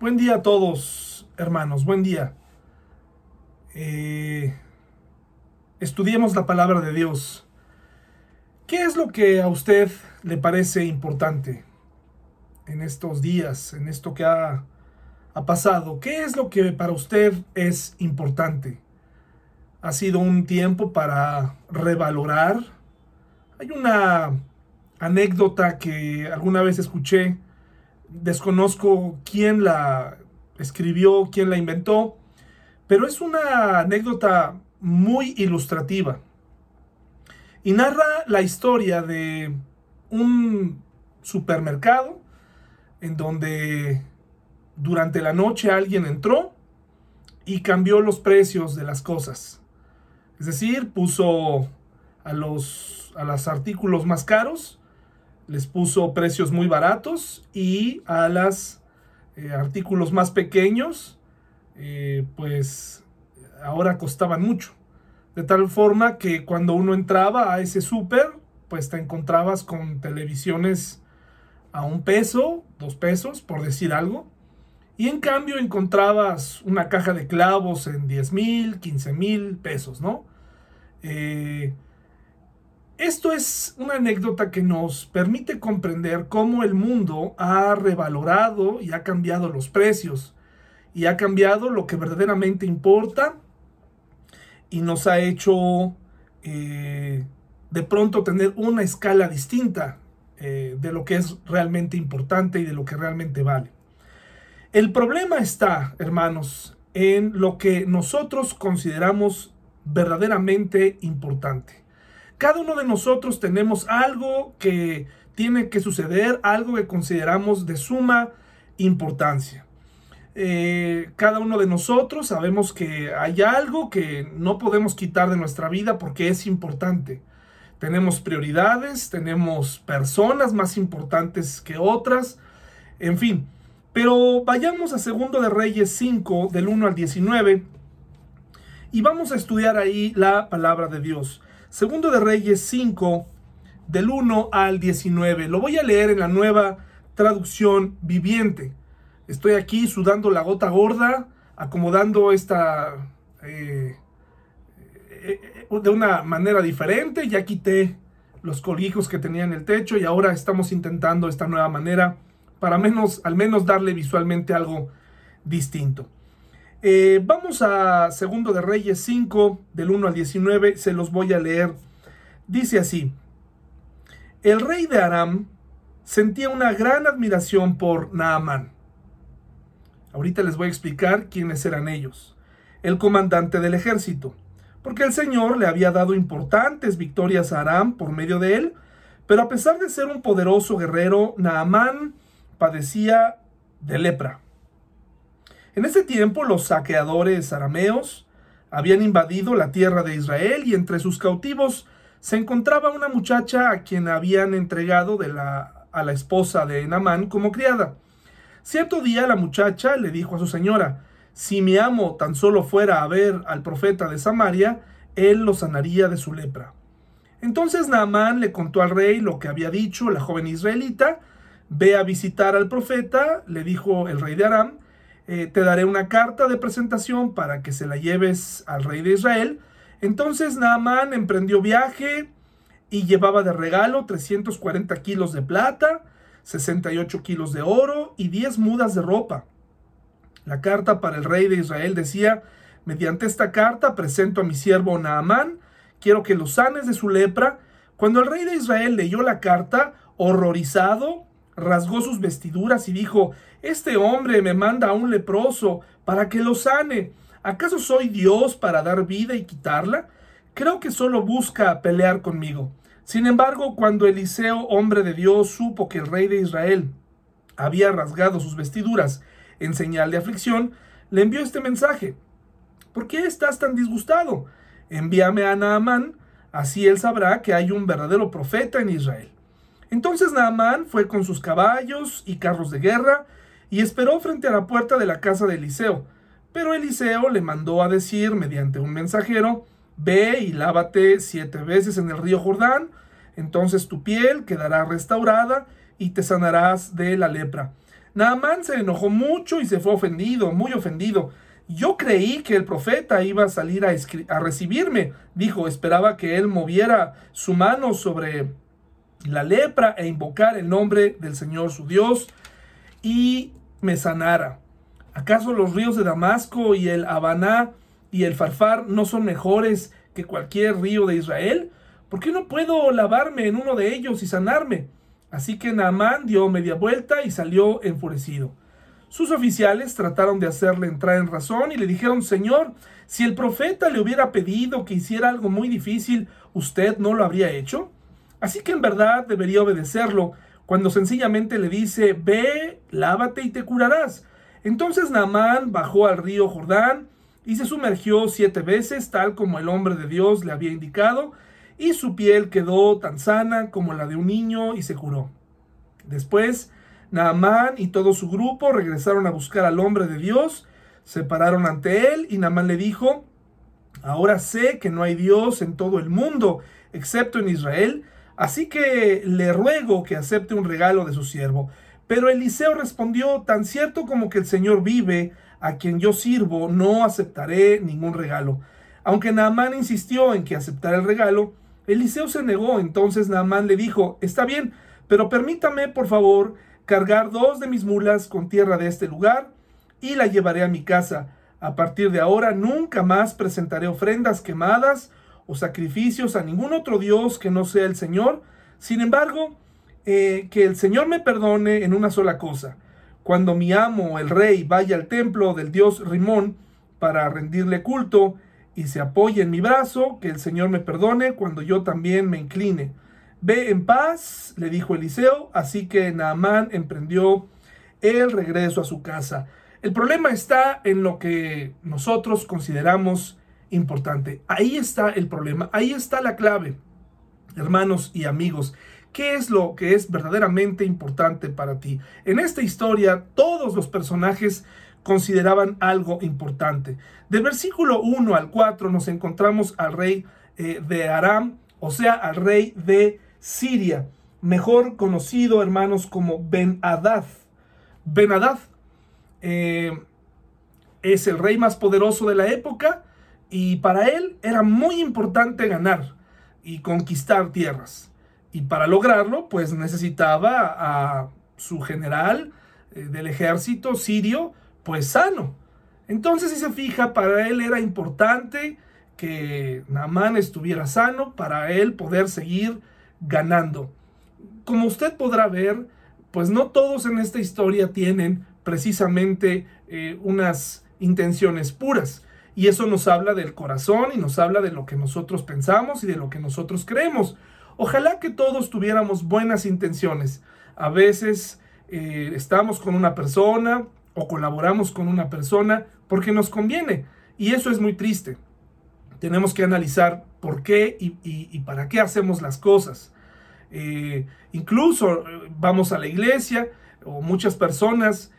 Buen día a todos, hermanos, buen día. Eh, estudiemos la palabra de Dios. ¿Qué es lo que a usted le parece importante en estos días, en esto que ha, ha pasado? ¿Qué es lo que para usted es importante? Ha sido un tiempo para revalorar. Hay una anécdota que alguna vez escuché desconozco quién la escribió, quién la inventó, pero es una anécdota muy ilustrativa y narra la historia de un supermercado en donde durante la noche alguien entró y cambió los precios de las cosas. Es decir, puso a los, a los artículos más caros les puso precios muy baratos y a los eh, artículos más pequeños, eh, pues ahora costaban mucho. De tal forma que cuando uno entraba a ese súper, pues te encontrabas con televisiones a un peso, dos pesos, por decir algo. Y en cambio encontrabas una caja de clavos en 10 mil, 15 mil pesos, ¿no? Eh, esto es una anécdota que nos permite comprender cómo el mundo ha revalorado y ha cambiado los precios y ha cambiado lo que verdaderamente importa y nos ha hecho eh, de pronto tener una escala distinta eh, de lo que es realmente importante y de lo que realmente vale. El problema está, hermanos, en lo que nosotros consideramos verdaderamente importante. Cada uno de nosotros tenemos algo que tiene que suceder, algo que consideramos de suma importancia. Eh, cada uno de nosotros sabemos que hay algo que no podemos quitar de nuestra vida porque es importante. Tenemos prioridades, tenemos personas más importantes que otras, en fin. Pero vayamos a Segundo de Reyes 5, del 1 al 19, y vamos a estudiar ahí la palabra de Dios. Segundo de Reyes 5, del 1 al 19. Lo voy a leer en la nueva traducción viviente. Estoy aquí sudando la gota gorda, acomodando esta eh, eh, de una manera diferente. Ya quité los colijos que tenía en el techo y ahora estamos intentando esta nueva manera para menos, al menos darle visualmente algo distinto. Eh, vamos a Segundo de Reyes 5, del 1 al 19, se los voy a leer. Dice así, el rey de Aram sentía una gran admiración por Naamán. Ahorita les voy a explicar quiénes eran ellos. El comandante del ejército, porque el Señor le había dado importantes victorias a Aram por medio de él, pero a pesar de ser un poderoso guerrero, Naamán padecía de lepra. En ese tiempo los saqueadores arameos habían invadido la tierra de Israel y entre sus cautivos se encontraba una muchacha a quien habían entregado a la esposa de Enamán como criada. Cierto día la muchacha le dijo a su señora, si mi amo tan solo fuera a ver al profeta de Samaria, él lo sanaría de su lepra. Entonces Naamán le contó al rey lo que había dicho la joven israelita, ve a visitar al profeta, le dijo el rey de Aram, eh, te daré una carta de presentación para que se la lleves al rey de Israel. Entonces Naamán emprendió viaje y llevaba de regalo 340 kilos de plata, 68 kilos de oro y 10 mudas de ropa. La carta para el rey de Israel decía, mediante esta carta presento a mi siervo Naamán, quiero que lo sanes de su lepra. Cuando el rey de Israel leyó la carta, horrorizado, rasgó sus vestiduras y dijo, Este hombre me manda a un leproso para que lo sane. ¿Acaso soy Dios para dar vida y quitarla? Creo que solo busca pelear conmigo. Sin embargo, cuando Eliseo, hombre de Dios, supo que el rey de Israel había rasgado sus vestiduras en señal de aflicción, le envió este mensaje. ¿Por qué estás tan disgustado? Envíame a Naamán, así él sabrá que hay un verdadero profeta en Israel. Entonces Naamán fue con sus caballos y carros de guerra y esperó frente a la puerta de la casa de Eliseo. Pero Eliseo le mandó a decir mediante un mensajero, ve y lávate siete veces en el río Jordán, entonces tu piel quedará restaurada y te sanarás de la lepra. Naamán se enojó mucho y se fue ofendido, muy ofendido. Yo creí que el profeta iba a salir a, a recibirme, dijo, esperaba que él moviera su mano sobre la lepra e invocar el nombre del Señor su Dios y me sanara. ¿Acaso los ríos de Damasco y el Habaná y el Farfar no son mejores que cualquier río de Israel? ¿Por qué no puedo lavarme en uno de ellos y sanarme? Así que Naamán dio media vuelta y salió enfurecido. Sus oficiales trataron de hacerle entrar en razón y le dijeron, Señor, si el profeta le hubiera pedido que hiciera algo muy difícil, ¿usted no lo habría hecho? Así que en verdad debería obedecerlo cuando sencillamente le dice, ve, lávate y te curarás. Entonces Naamán bajó al río Jordán y se sumergió siete veces, tal como el hombre de Dios le había indicado, y su piel quedó tan sana como la de un niño y se curó. Después, Naamán y todo su grupo regresaron a buscar al hombre de Dios, se pararon ante él y Naamán le dijo, ahora sé que no hay Dios en todo el mundo, excepto en Israel, Así que le ruego que acepte un regalo de su siervo. Pero Eliseo respondió, tan cierto como que el Señor vive, a quien yo sirvo, no aceptaré ningún regalo. Aunque Naamán insistió en que aceptara el regalo, Eliseo se negó. Entonces Naamán le dijo, está bien, pero permítame, por favor, cargar dos de mis mulas con tierra de este lugar y la llevaré a mi casa. A partir de ahora nunca más presentaré ofrendas quemadas o sacrificios a ningún otro Dios que no sea el Señor. Sin embargo, eh, que el Señor me perdone en una sola cosa. Cuando mi amo, el rey, vaya al templo del Dios Rimón para rendirle culto y se apoye en mi brazo, que el Señor me perdone cuando yo también me incline. Ve en paz, le dijo Eliseo, así que Naamán emprendió el regreso a su casa. El problema está en lo que nosotros consideramos importante. Ahí está el problema, ahí está la clave, hermanos y amigos. ¿Qué es lo que es verdaderamente importante para ti? En esta historia, todos los personajes consideraban algo importante. Del versículo 1 al 4 nos encontramos al rey eh, de Aram, o sea, al rey de Siria, mejor conocido, hermanos, como Ben-Hadad. Ben-Hadad eh, es el rey más poderoso de la época, y para él era muy importante ganar y conquistar tierras. Y para lograrlo, pues necesitaba a su general eh, del ejército sirio, pues sano. Entonces, si se fija, para él era importante que Naamán estuviera sano para él poder seguir ganando. Como usted podrá ver, pues no todos en esta historia tienen precisamente eh, unas intenciones puras. Y eso nos habla del corazón y nos habla de lo que nosotros pensamos y de lo que nosotros creemos. Ojalá que todos tuviéramos buenas intenciones. A veces eh, estamos con una persona o colaboramos con una persona porque nos conviene. Y eso es muy triste. Tenemos que analizar por qué y, para qué hacemos las cosas. Eh, incluso eh, vamos a la iglesia o muchas personas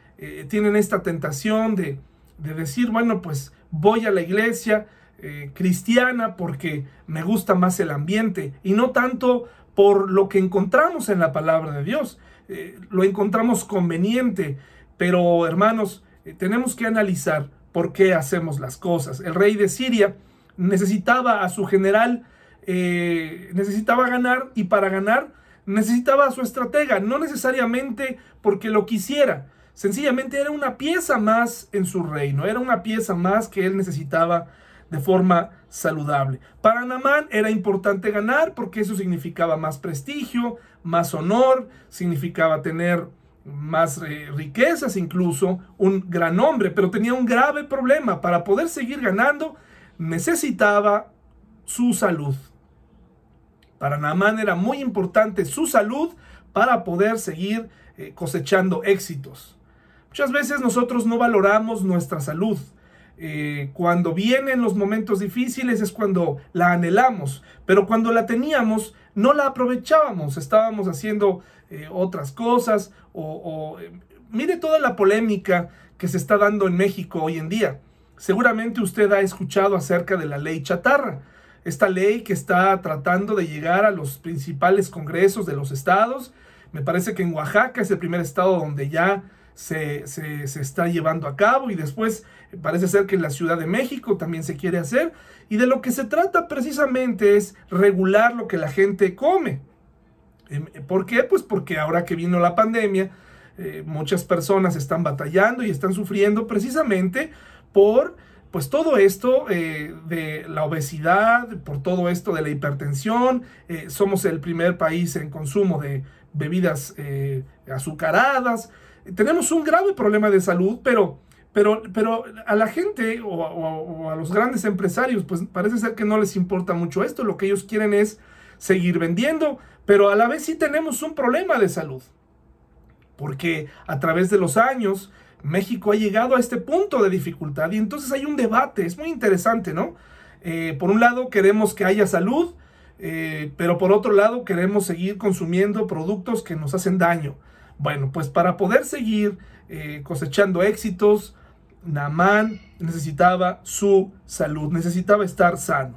tienen esta tentación de, de decir, bueno, pues voy a la iglesia eh, cristiana porque me gusta más el ambiente y no tanto por lo que encontramos en la palabra de Dios. Eh, lo encontramos conveniente, pero hermanos, eh, tenemos que analizar por qué hacemos las cosas. El rey de Siria necesitaba a su general, necesitaba ganar y para ganar necesitaba a su estratega, no necesariamente porque lo quisiera, Sencillamente era una pieza más en su reino, era una pieza más que él necesitaba de forma saludable. Para Namán era importante ganar porque eso significaba más prestigio, más honor, significaba tener más eh, riquezas incluso, un gran hombre, pero tenía un grave problema. Para poder seguir ganando necesitaba su salud. Para Namán era muy importante su salud para poder seguir eh, cosechando éxitos. Muchas veces nosotros no valoramos nuestra salud. Eh, cuando vienen los momentos difíciles es cuando la anhelamos, pero cuando la teníamos no la aprovechábamos, estábamos haciendo eh, otras cosas o, eh, mire toda la polémica que se está dando en México hoy en día. Seguramente usted ha escuchado acerca de la ley chatarra, esta ley que está tratando de llegar a los principales congresos de los estados. Me parece que en Oaxaca es el primer estado donde ya se, se, está llevando a cabo y después parece ser que en la Ciudad de México también se quiere hacer. Y de lo que se trata precisamente es regular lo que la gente come. Em, ¿Por qué? Pues porque ahora que vino la pandemia, eh, muchas personas están batallando y están sufriendo precisamente por pues todo esto eh, de la obesidad, por todo esto de la hipertensión, eh, somos el primer país en consumo de bebidas azucaradas, tenemos un grave problema de salud, pero, pero, pero a la gente o, a los grandes empresarios, pues parece ser que no les importa mucho esto, lo que ellos quieren es seguir vendiendo, pero a la vez sí tenemos un problema de salud porque a través de los años México ha llegado a este punto de dificultad y entonces hay un debate, es muy interesante, ¿no? Eh, por un lado queremos que haya salud, eh, pero por otro lado queremos seguir consumiendo productos que nos hacen daño. Bueno, pues para poder seguir eh, cosechando éxitos, Namán necesitaba su salud, necesitaba estar sano.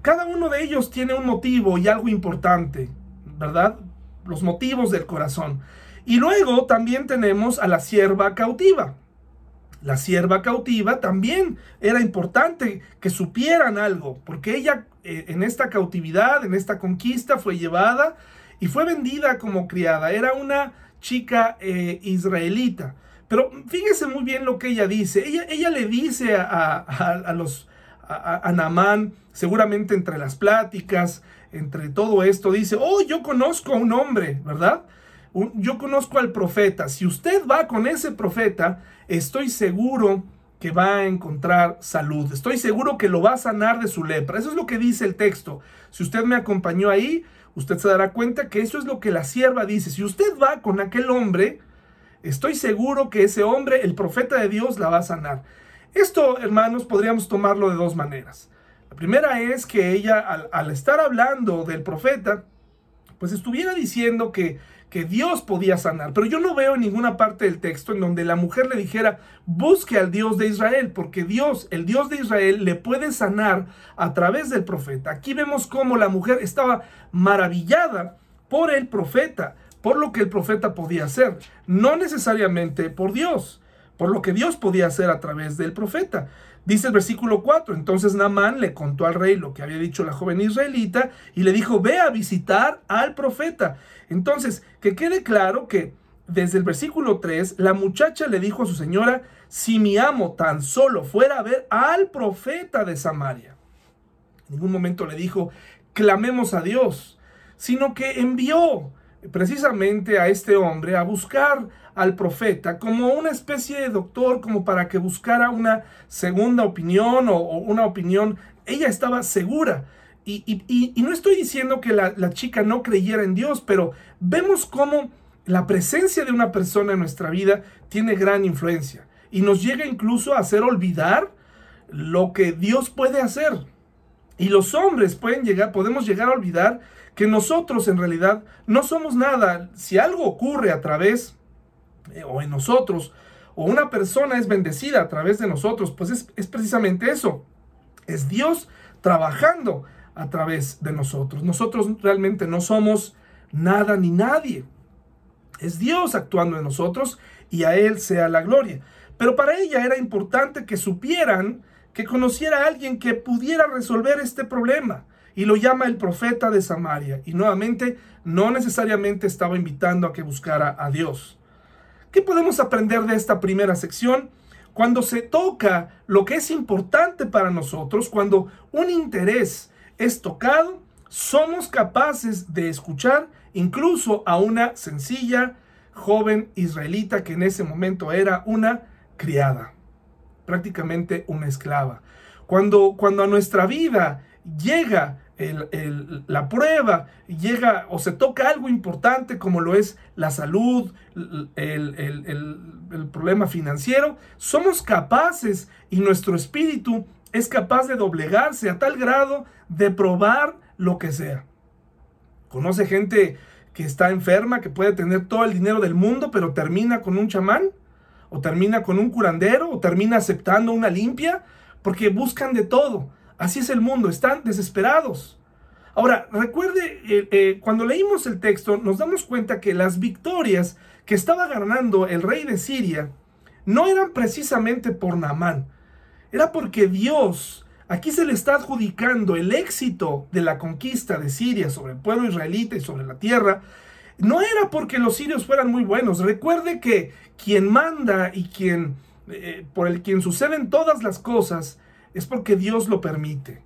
Cada uno de ellos tiene un motivo y algo importante, ¿verdad? Los motivos del corazón. Y luego también tenemos a la sierva cautiva. La sierva cautiva también era importante que supieran algo, porque ella eh, en esta cautividad, en esta conquista, fue llevada y fue vendida como criada. Era una chica eh, israelita. Pero fíjese muy bien lo que ella dice. Ella, ella le dice a, a, los a, a Namán, seguramente entre las pláticas, entre todo esto, dice, oh, yo conozco a un hombre, ¿verdad? yo conozco al profeta. Si usted va con ese profeta, estoy seguro que va a encontrar salud. Estoy seguro que lo va a sanar de su lepra. Eso es lo que dice el texto. Si usted me acompañó ahí, usted se dará cuenta que eso es lo que la sierva dice. Si usted va con aquel hombre, estoy seguro que ese hombre, el profeta de Dios, la va a sanar. Esto, hermanos, podríamos tomarlo de dos maneras. La primera es que ella, al, al estar hablando del profeta, pues estuviera diciendo que que Dios podía sanar. Pero yo no veo en ninguna parte del texto en donde la mujer le dijera, busque al Dios de Israel, porque Dios, el Dios de Israel, le puede sanar a través del profeta. Aquí vemos cómo la mujer estaba maravillada por el profeta, por lo que el profeta podía hacer, no necesariamente por Dios, por lo que Dios podía hacer a través del profeta. Dice el versículo 4, entonces Naamán le contó al rey lo que había dicho la joven israelita y le dijo, ve a visitar al profeta. Entonces, que quede claro que desde el versículo 3, la muchacha le dijo a su señora, si mi amo tan solo fuera a ver al profeta de Samaria. En ningún momento le dijo, clamemos a Dios, sino que envió precisamente a este hombre a buscar al profeta como una especie de doctor, como para que buscara una segunda opinión o, una opinión. Ella estaba segura. Y, no estoy diciendo que la, la, chica no creyera en Dios, pero vemos cómo la presencia de una persona en nuestra vida tiene gran influencia y nos llega incluso a hacer olvidar lo que Dios puede hacer. Y los hombres pueden llegar, podemos llegar a olvidar que nosotros en realidad no somos nada. Si algo ocurre a través eh, o en nosotros, o una persona es bendecida a través de nosotros, pues es, es precisamente eso. Es Dios trabajando a través de nosotros. Nosotros realmente no somos nada ni nadie. Es Dios actuando en nosotros y a Él sea la gloria. Pero para ella era importante que supieran, que conociera a alguien que pudiera resolver este problema y lo llama el profeta de Samaria. Y nuevamente, no necesariamente estaba invitando a que buscara a Dios. ¿Qué podemos aprender de esta primera sección? Cuando se toca lo que es importante para nosotros, cuando un interés es tocado, somos capaces de escuchar incluso a una sencilla joven israelita que en ese momento era una criada, prácticamente una esclava. Cuando, cuando a nuestra vida llega la prueba, llega o se toca algo importante como lo es la salud, el, el problema financiero, somos capaces y nuestro espíritu es capaz de doblegarse a tal grado de probar lo que sea. ¿Conoce gente que está enferma, que puede tener todo el dinero del mundo, pero termina con un chamán? ¿O termina con un curandero? ¿O termina aceptando una limpia? Porque buscan de todo Así es el mundo, están desesperados. Ahora, recuerde, eh, eh, cuando leímos el texto, nos damos cuenta que las victorias que estaba ganando el rey de Siria no eran precisamente por Naamán, era porque Dios Aquí se le está adjudicando el éxito de la conquista de Siria sobre el pueblo israelita y sobre la tierra. No era porque los sirios fueran muy buenos. Recuerde que quien manda y quien eh, por el quien suceden todas las cosas es porque Dios lo permite.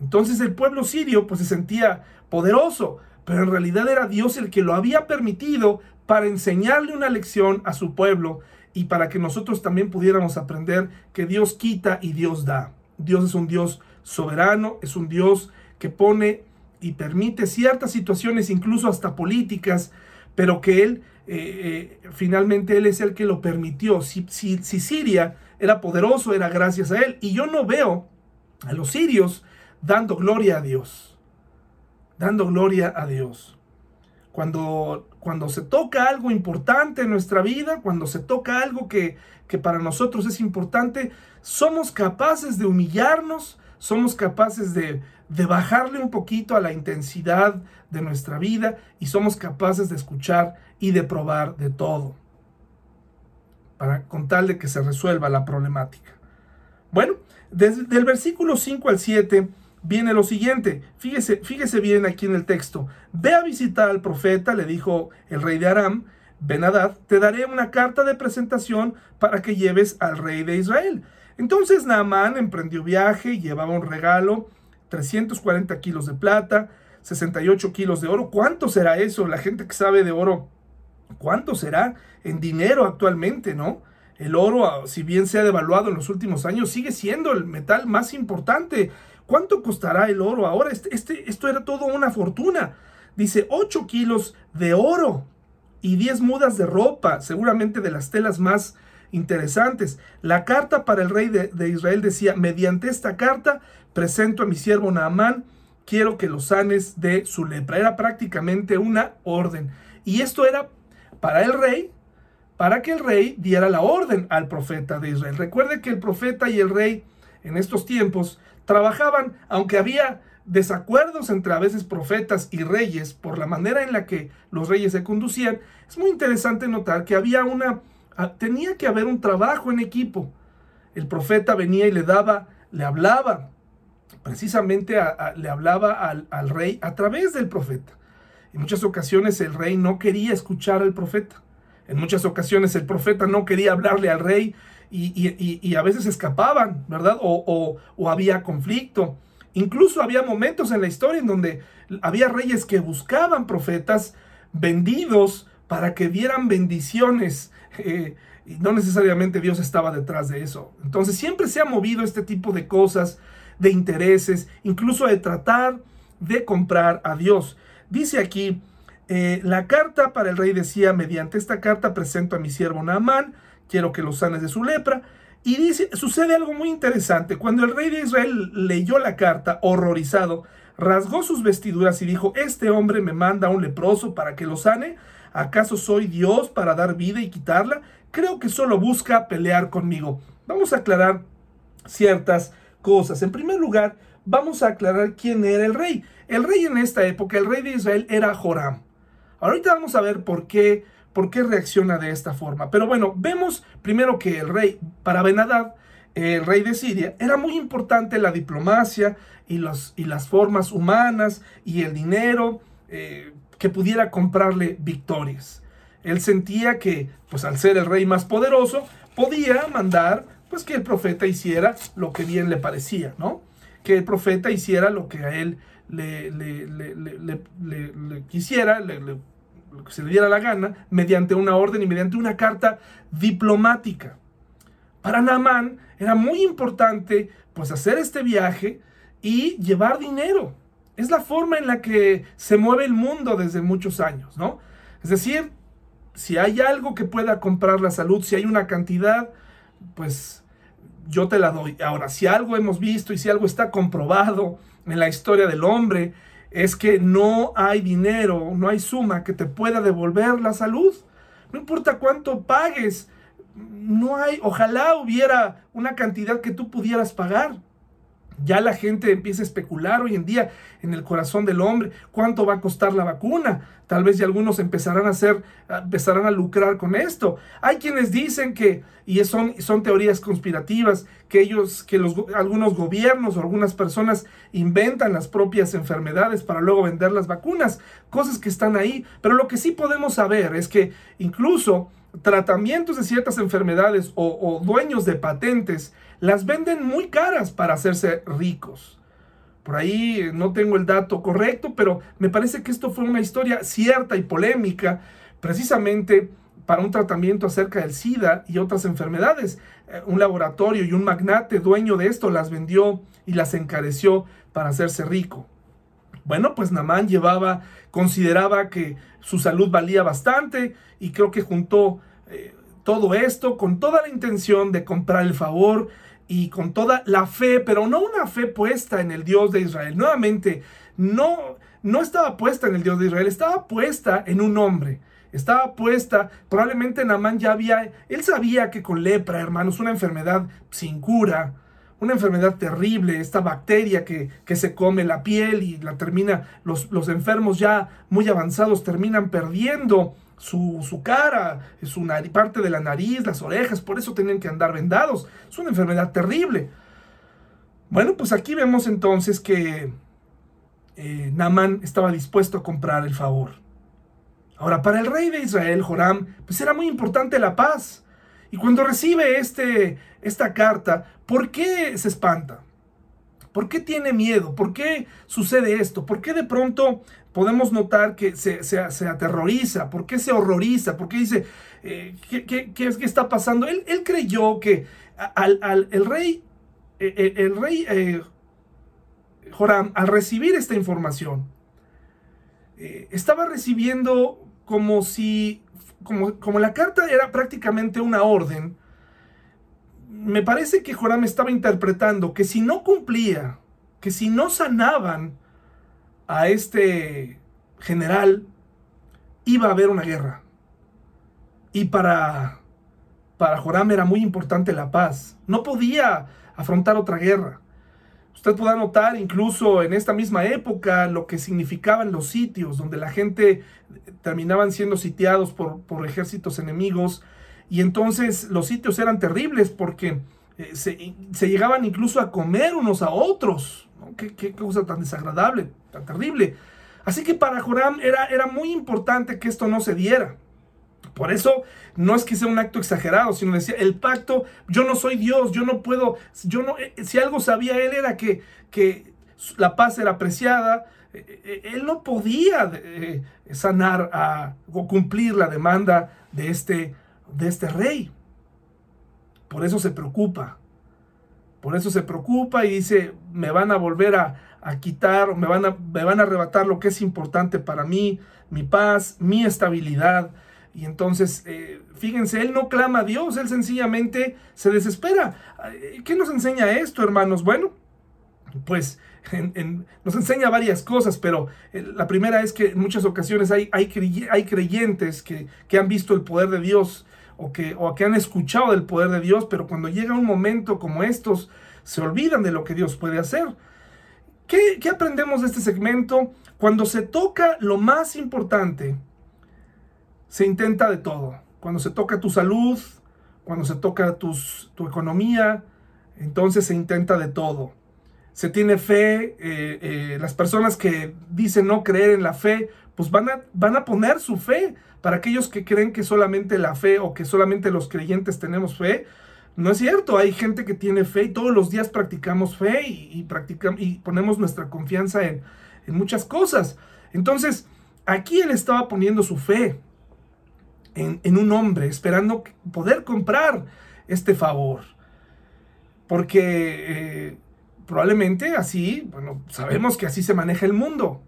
Entonces el pueblo sirio pues se sentía poderoso, pero en realidad era Dios el que lo había permitido para enseñarle una lección a su pueblo y para que nosotros también pudiéramos aprender que Dios quita y Dios da. Dios es un Dios soberano, es un Dios que pone y permite ciertas situaciones, incluso hasta políticas, pero que Él, eh, eh, finalmente Él es el que lo permitió. Si, si, si Siria era poderoso, era gracias a Él. Y yo no veo a los sirios dando gloria a Dios, dando gloria a Dios. Cuando, cuando se toca algo importante en nuestra vida, cuando se toca algo que, que para nosotros es importante, somos capaces de humillarnos, somos capaces de, de bajarle un poquito a la intensidad de nuestra vida y somos capaces de escuchar y de probar de todo para con tal de que se resuelva la problemática. Bueno, desde el versículo 5 al 7 viene lo siguiente. Fíjese, fíjese bien aquí en el texto. Ve a visitar al profeta, le dijo el rey de Aram, Benadad, te daré una carta de presentación para que lleves al rey de Israel. Entonces Naamán emprendió viaje llevaba un regalo, 340 kilos de plata, 68 kilos de oro. ¿Cuánto será eso? La gente que sabe de oro, ¿cuánto será en dinero actualmente, no? El oro, ah, si bien se ha devaluado en los últimos años, sigue siendo el metal más importante. ¿Cuánto costará el oro ahora? Este, este esto era todo una fortuna. Dice 8 kilos de oro y 10 mudas de ropa, seguramente de las telas más interesantes. La carta para el rey de, Israel decía, mediante esta carta presento a mi siervo Naamán, quiero que lo sanes de su lepra. Era prácticamente una orden. Y esto era para el rey, para que el rey diera la orden al profeta de Israel. Recuerde que el profeta y el rey en estos tiempos trabajaban, aunque había desacuerdos entre a veces profetas y reyes por la manera en la que los reyes se conducían, es muy interesante notar que había una Ah, tenía que haber un trabajo en equipo. El profeta venía y le daba, le hablaba, precisamente le hablaba al, rey a través del profeta. En muchas ocasiones el rey no quería escuchar al profeta. En muchas ocasiones el profeta no quería hablarle al rey y, a veces escapaban, ¿verdad? O, había conflicto. Incluso había momentos en la historia en donde había reyes que buscaban profetas vendidos para que dieran bendiciones eh, y no necesariamente Dios estaba detrás de eso. Entonces siempre se ha movido este tipo de cosas, de intereses, incluso de tratar de comprar a Dios. Dice aquí, eh, la carta para el rey decía, mediante esta carta presento a mi siervo Naamán, quiero que lo sanes de su lepra. Y dice, sucede algo muy interesante. Cuando el rey de Israel leyó la carta, horrorizado, rasgó sus vestiduras y dijo, este hombre me manda a un leproso para que lo sane. ¿Acaso soy Dios para dar vida y quitarla? Creo que solo busca pelear conmigo. Vamos a aclarar ciertas cosas. En primer lugar, vamos a aclarar quién era el rey. El rey en esta época, el rey de Israel, era Joram. Ahorita vamos a ver por qué, por qué reacciona de esta forma. Pero bueno, vemos primero que el rey, para Benadad, el rey de Siria, era muy importante la diplomacia y, los, y las formas humanas y el dinero. Eh, que pudiera comprarle victorias. Él sentía que, pues al ser el rey más poderoso, podía mandar, pues que el profeta hiciera lo que bien le parecía, ¿no? Que el profeta hiciera lo que a él le, le, quisiera, lo que se le diera la gana, mediante una orden y mediante una carta diplomática. Para Naamán era muy importante, pues hacer este viaje y llevar dinero. Es la forma en la que se mueve el mundo desde muchos años, ¿no? Es decir, si hay algo que pueda comprar la salud, si hay una cantidad, pues yo te la doy. Ahora, si algo hemos visto y si algo está comprobado en la historia del hombre, es que no hay dinero, no hay suma que te pueda devolver la salud. No importa cuánto pagues, no hay, ojalá hubiera una cantidad que tú pudieras pagar. Ya la gente empieza a especular hoy en día en el corazón del hombre cuánto va a costar la vacuna. Tal vez ya algunos empezarán a hacer, empezarán a lucrar con esto. Hay quienes dicen que, y son, son teorías conspirativas, que ellos, que los, algunos gobiernos o algunas personas inventan las propias enfermedades para luego vender las vacunas, cosas que están ahí. Pero lo que sí podemos saber es que incluso tratamientos de ciertas enfermedades o, dueños de patentes las venden muy caras para hacerse ricos. Por ahí eh, no tengo el dato correcto, pero me parece que esto fue una historia cierta y polémica, precisamente para un tratamiento acerca del SIDA y otras enfermedades. Eh, un laboratorio y un magnate dueño de esto las vendió y las encareció para hacerse rico. Bueno, pues Namán llevaba, consideraba que su salud valía bastante y creo que juntó eh, todo esto con toda la intención de comprar el favor y con toda la fe, pero no una fe puesta en el Dios de Israel. Nuevamente, no, no estaba puesta en el Dios de Israel, estaba puesta en un hombre. Estaba puesta, probablemente Namán ya había, él sabía que con lepra, hermanos, una enfermedad sin cura, una enfermedad terrible, esta bacteria que, se come la piel y la termina, los, los enfermos ya muy avanzados terminan perdiendo su, su, cara, su parte de la nariz, las orejas, por eso tienen que andar vendados. Es una enfermedad terrible. Bueno, pues aquí vemos entonces que eh, Naaman estaba dispuesto a comprar el favor. Ahora, para el rey de Israel, Joram, pues era muy importante la paz. Y cuando recibe este, esta carta, ¿por qué se espanta? ¿Por qué tiene miedo? ¿Por qué sucede esto? ¿Por qué de pronto podemos notar que se, aterroriza? ¿Por qué se horroriza? ¿Por qué dice, eh, ¿qué, es que está pasando? Él, creyó que al, el rey, eh, eh, el, rey Joram, al recibir esta información, estaba recibiendo como si como, la carta era prácticamente una orden, me parece que Joram estaba interpretando que si no cumplía, que si no sanaban a este general, iba a haber una guerra. Y para, para Joram era muy importante la paz. No podía afrontar otra guerra. Usted podrá notar incluso en esta misma época lo que significaban los sitios, donde la gente terminaban siendo sitiados por, por ejércitos enemigos. Y entonces los sitios eran terribles porque eh, se, llegaban incluso a comer unos a otros. ¿Qué, ¿Qué, cosa tan desagradable, terrible. Así que para Joram era, era muy importante que esto no se diera. Por eso no es que sea un acto exagerado, sino decía, el pacto, yo no soy Dios, yo no puedo, yo no, eh, si algo sabía él era que, que la paz era apreciada, eh, eh, él no podía sanar a, o cumplir la demanda de este, de este rey. Por eso se preocupa. Por eso se preocupa y dice, me van a volver a, a quitar, me van a, me van a arrebatar lo que es importante para mí, mi paz, mi estabilidad. Y entonces, eh, fíjense, él no clama a Dios, él sencillamente se desespera. ¿Qué nos enseña esto, hermanos? Bueno, pues nos enseña varias cosas, pero eh, la primera es que en muchas ocasiones hay, hay, hay creyentes que, han visto el poder de Dios o que, o que han escuchado del poder de Dios, pero cuando llega un momento como estos, se olvidan de lo que Dios puede hacer. ¿Qué, aprendemos de este segmento? Cuando se toca lo más importante, se intenta de todo. Cuando se toca tu salud, cuando se toca tu economía, entonces se intenta de todo. Se tiene fe, eh, eh, las personas que dicen no creer en la fe, pues van a, van a poner su fe. Para aquellos que creen que solamente la fe o que solamente los creyentes tenemos fe, no es cierto. Hay gente que tiene fe y todos los días practicamos fe y, practicamos, y ponemos nuestra confianza en, en muchas cosas. Entonces, aquí él estaba poniendo su fe en, un hombre, esperando poder comprar este favor. Porque eh, probablemente así, bueno, sabemos que así se maneja el mundo.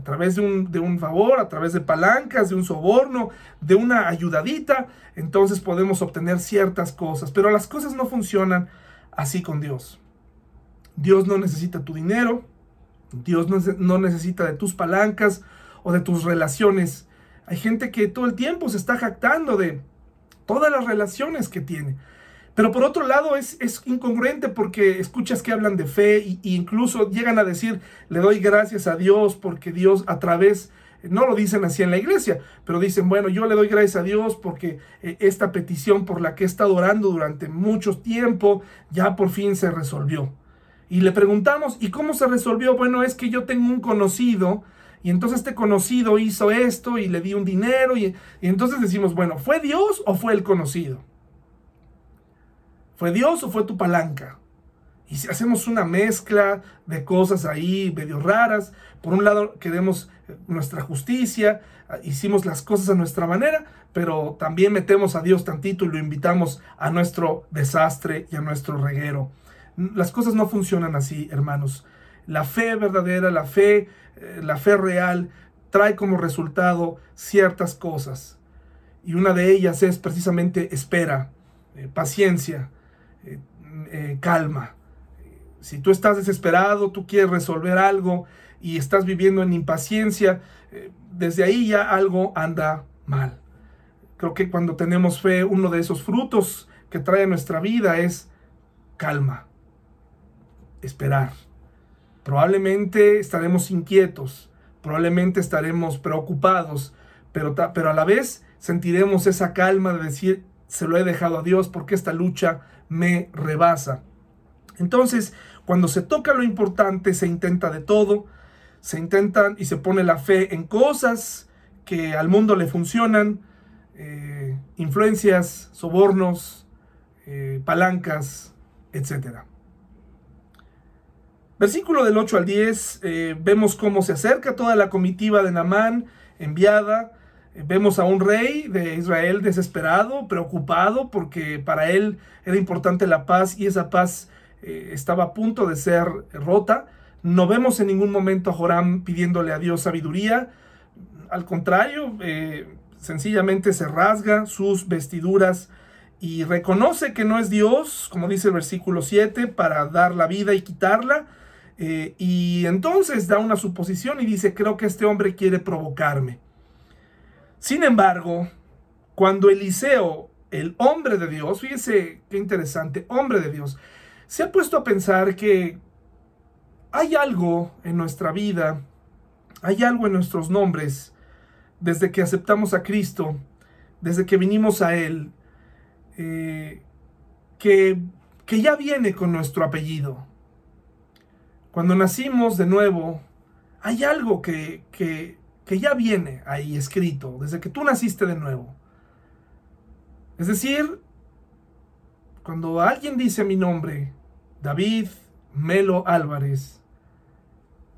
A través de un, de un, favor, a través de palancas, de un soborno, de una ayudadita, entonces podemos obtener ciertas cosas. Pero las cosas no funcionan así con Dios. Dios no necesita tu dinero, Dios no necesita de tus palancas o de tus relaciones hay gente que todo el tiempo se está jactando de todas las relaciones que tiene. Pero por otro lado es, es incongruente porque escuchas que hablan de fe e incluso llegan a decir, le doy gracias a Dios porque Dios a través, no lo dicen así en la iglesia, pero dicen, bueno, yo le doy gracias a Dios porque eh, esta petición por la que he estado orando durante mucho tiempo ya por fin se resolvió. Y le preguntamos, ¿y cómo se resolvió? Bueno, es que yo tengo un conocido y entonces este conocido hizo esto y le di un dinero y, y entonces decimos, bueno, ¿fue Dios o fue el conocido? ¿Fue Dios o fue tu palanca? Y si hacemos una mezcla de cosas ahí medio raras, por un lado queremos eh, nuestra justicia, ah, hicimos las cosas a nuestra manera, pero también metemos a Dios tantito y lo invitamos a nuestro desastre y a nuestro reguero. Las cosas no funcionan así, hermanos. La fe verdadera, la fe, eh, la fe real, trae como resultado ciertas cosas. Y una de ellas es precisamente espera, eh, paciencia, eh, calma. Si tú estás desesperado, tú quieres resolver algo y estás viviendo en impaciencia, eh, desde ahí ya algo anda mal. Creo que cuando tenemos fe, uno de esos frutos que trae nuestra vida es calma, esperar. Probablemente estaremos inquietos, probablemente estaremos preocupados, pero, pero a la vez sentiremos esa calma de decir, se lo he dejado a Dios porque esta lucha me rebasa. Entonces, cuando se toca lo importante, se intenta de todo, se intentan y se pone la fe en cosas que al mundo le funcionan, eh, influencias, sobornos, eh, palancas, etc. Versículo del 8 al 10, eh, vemos cómo se acerca toda la comitiva de Namán enviada Vemos a un rey de Israel desesperado, preocupado, porque para él era importante la paz y esa paz eh, estaba a punto de ser rota. No vemos en ningún momento a Joram pidiéndole a Dios sabiduría. Al contrario, eh, sencillamente se rasga sus vestiduras y reconoce que no es Dios, como dice el versículo 7, para dar la vida y quitarla. Eh, y entonces da una suposición y dice, creo que este hombre quiere provocarme. Sin embargo, cuando Eliseo, el hombre de Dios, fíjese qué interesante, hombre de Dios, se ha puesto a pensar que hay algo en nuestra vida, hay algo en nuestros nombres, desde que aceptamos a Cristo, desde que vinimos a Él, eh, que, que ya viene con nuestro apellido. Cuando nacimos de nuevo, hay algo que, que, que ya viene ahí escrito desde que tú naciste de nuevo. Es decir, cuando alguien dice mi nombre, David Melo Álvarez,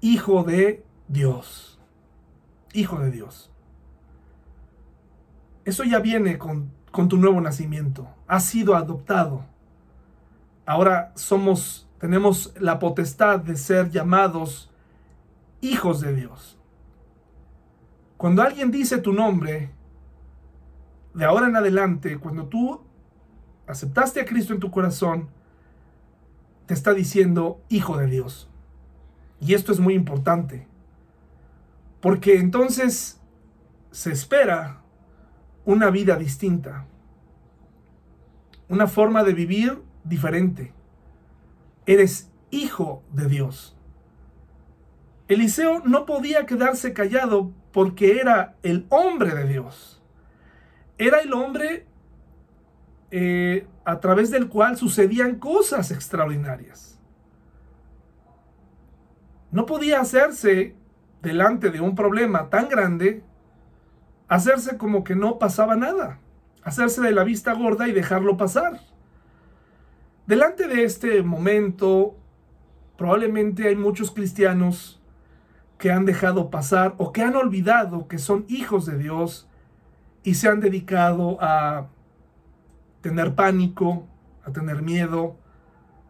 hijo de Dios, hijo de Dios. Eso ya viene con, con tu nuevo nacimiento. Has sido adoptado. Ahora somos, tenemos la potestad de ser llamados hijos de Dios. Cuando alguien dice tu nombre, de ahora en adelante, cuando tú aceptaste a Cristo en tu corazón, te está diciendo hijo de Dios. Y esto es muy importante, porque entonces se espera una vida distinta, una forma de vivir diferente. Eres hijo de Dios. Eliseo no podía quedarse callado porque era el hombre de Dios. Era el hombre eh, a través del cual sucedían cosas extraordinarias. No podía hacerse delante de un problema tan grande, hacerse como que no pasaba nada, hacerse de la vista gorda y dejarlo pasar. Delante de este momento, probablemente hay muchos cristianos que han dejado pasar o que han olvidado que son hijos de Dios y se han dedicado a tener pánico, a tener miedo,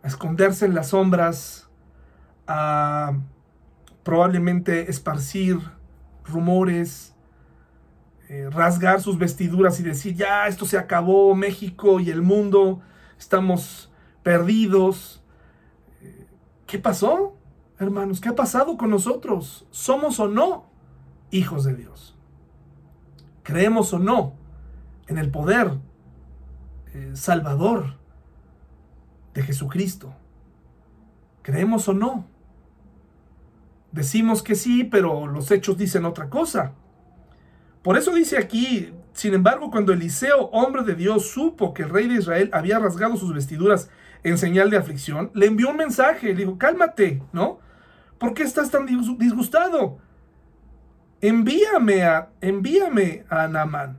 a esconderse en las sombras, a probablemente esparcir rumores, eh, rasgar sus vestiduras y decir, ya, esto se acabó, México y el mundo, estamos perdidos. Eh, ¿Qué pasó? Hermanos, ¿qué ha pasado con nosotros? ¿Somos o no hijos de Dios? ¿Creemos o no en el poder eh, salvador de Jesucristo. ¿Creemos o no? Decimos que sí, pero los hechos dicen otra cosa. Por eso dice aquí, sin embargo, cuando Eliseo, hombre de Dios, supo que el rey de Israel había rasgado sus vestiduras en señal de aflicción, le envió un mensaje, le dijo, cálmate, ¿no? ¿Por qué estás tan disgustado? Envíame a, envíame a Naamán.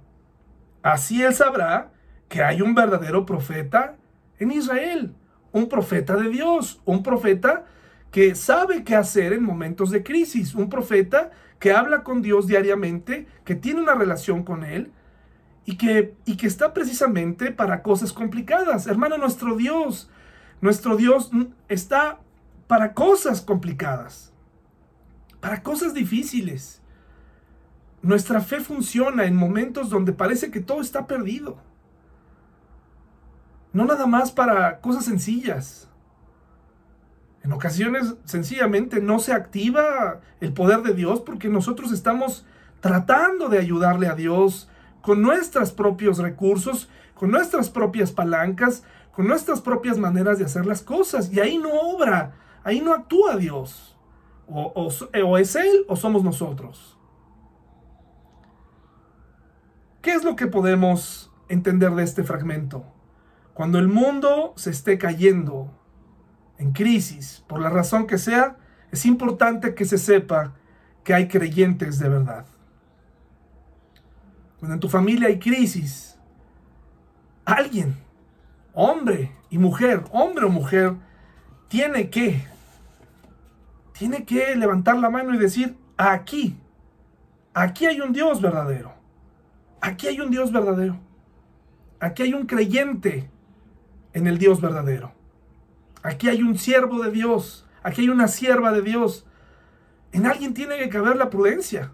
Así él sabrá que hay un verdadero profeta en Israel, un profeta de Dios, un profeta que sabe qué hacer en momentos de crisis, un profeta que habla con Dios diariamente, que tiene una relación con Él y que, y que está precisamente para cosas complicadas. Hermano, nuestro Dios, nuestro Dios está para cosas complicadas, para cosas difíciles. Nuestra fe funciona en momentos donde parece que todo está perdido. No nada más para cosas sencillas. En ocasiones sencillamente no se activa el poder de Dios porque nosotros estamos tratando de ayudarle a Dios con nuestros propios recursos, con nuestras propias palancas, con nuestras propias maneras de hacer las cosas. Y ahí no obra, ahí no actúa Dios. O, o es Él o somos nosotros. ¿Qué es lo que podemos entender de este fragmento? Cuando el mundo se esté cayendo, en crisis, por la razón que sea, es importante que se sepa que hay creyentes de verdad. Cuando en tu familia hay crisis, alguien, hombre y mujer, hombre o mujer, tiene que, tiene que levantar la mano y decir, aquí, aquí hay un Dios verdadero. Aquí hay un Dios verdadero. Aquí hay un creyente en el Dios verdadero. Aquí hay un siervo de Dios. Aquí hay una sierva de Dios. En alguien tiene que caber la prudencia.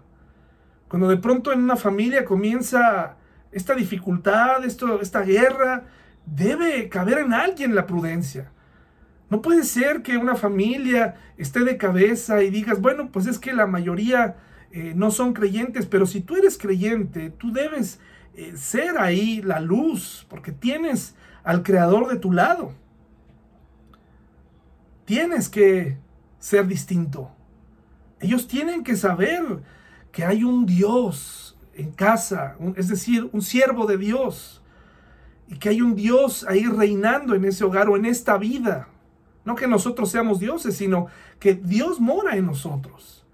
Cuando de pronto en una familia comienza esta dificultad, esto, esta guerra, debe caber en alguien la prudencia. No puede ser que una familia esté de cabeza y digas, bueno, pues es que la mayoría eh, no son creyentes, pero si tú eres creyente, tú debes eh, ser ahí la luz, porque tienes al Creador de tu lado. Tienes que ser distinto. Ellos tienen que saber que hay un Dios en casa, es decir, un siervo de Dios, y que hay un Dios ahí reinando en ese hogar o en esta vida. No que nosotros seamos dioses, sino que Dios mora en nosotros.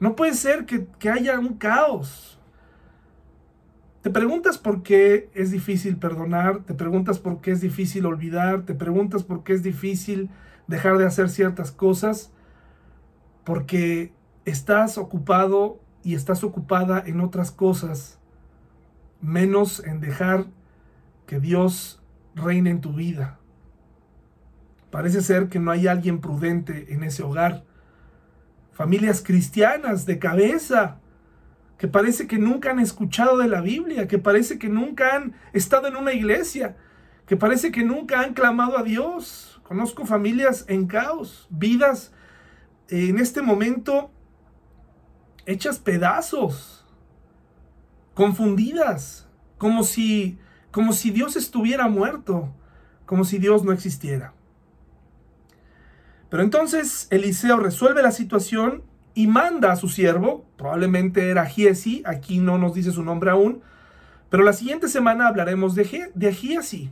No puede ser que, que haya un caos. Te preguntas por qué es difícil perdonar, te preguntas por qué es difícil olvidar, te preguntas por qué es difícil dejar de hacer ciertas cosas porque estás ocupado y estás ocupada en otras cosas, menos en dejar que Dios reine en tu vida. Parece ser que no hay alguien prudente en ese hogar. Familias cristianas de cabeza, que parece que nunca han escuchado de la Biblia, que parece que nunca han estado en una iglesia, que parece que nunca han clamado a Dios, Conozco familias en caos, vidas en este momento hechas pedazos, confundidas, como si, como si Dios estuviera muerto, como si Dios no existiera. Pero entonces Eliseo resuelve la situación y manda a su siervo, probablemente era Giesi, aquí no nos dice su nombre aún, pero la siguiente semana hablaremos de, de Giesi.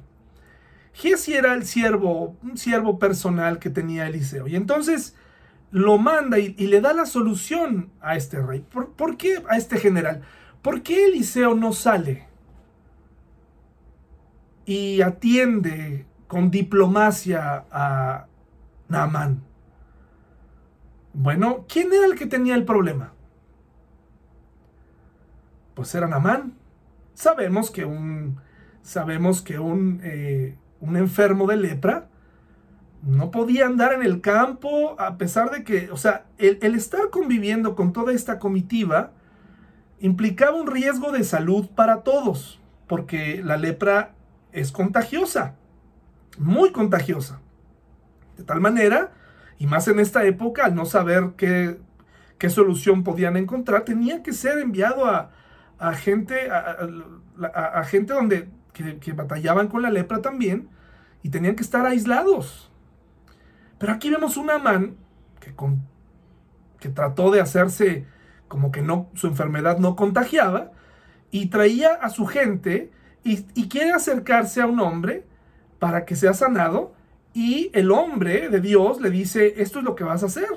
Giesi era el siervo, un siervo personal que tenía Eliseo. Y entonces lo manda y, le da la solución a este rey. ¿Por, qué a este general? ¿Por qué Eliseo no sale y atiende con diplomacia a Naamán? Bueno, ¿quién era el que tenía el problema? Pues era Naamán. Sabemos que un, sabemos que un eh, un enfermo de lepra, no podía andar en el campo a pesar de que, o sea, el, estar conviviendo con toda esta comitiva implicaba un riesgo de salud para todos, porque la lepra es contagiosa, muy contagiosa. De tal manera, y más en esta época, al no saber qué, qué solución podían encontrar, tenía que ser enviado a, gente, a, gente donde que, batallaban con la lepra también, y tenían que estar aislados. Pero aquí vemos un Amán que, que trató de hacerse como que no, su enfermedad no contagiaba y traía a su gente y, y quiere acercarse a un hombre para que sea sanado y el hombre de Dios le dice, esto es lo que vas a hacer.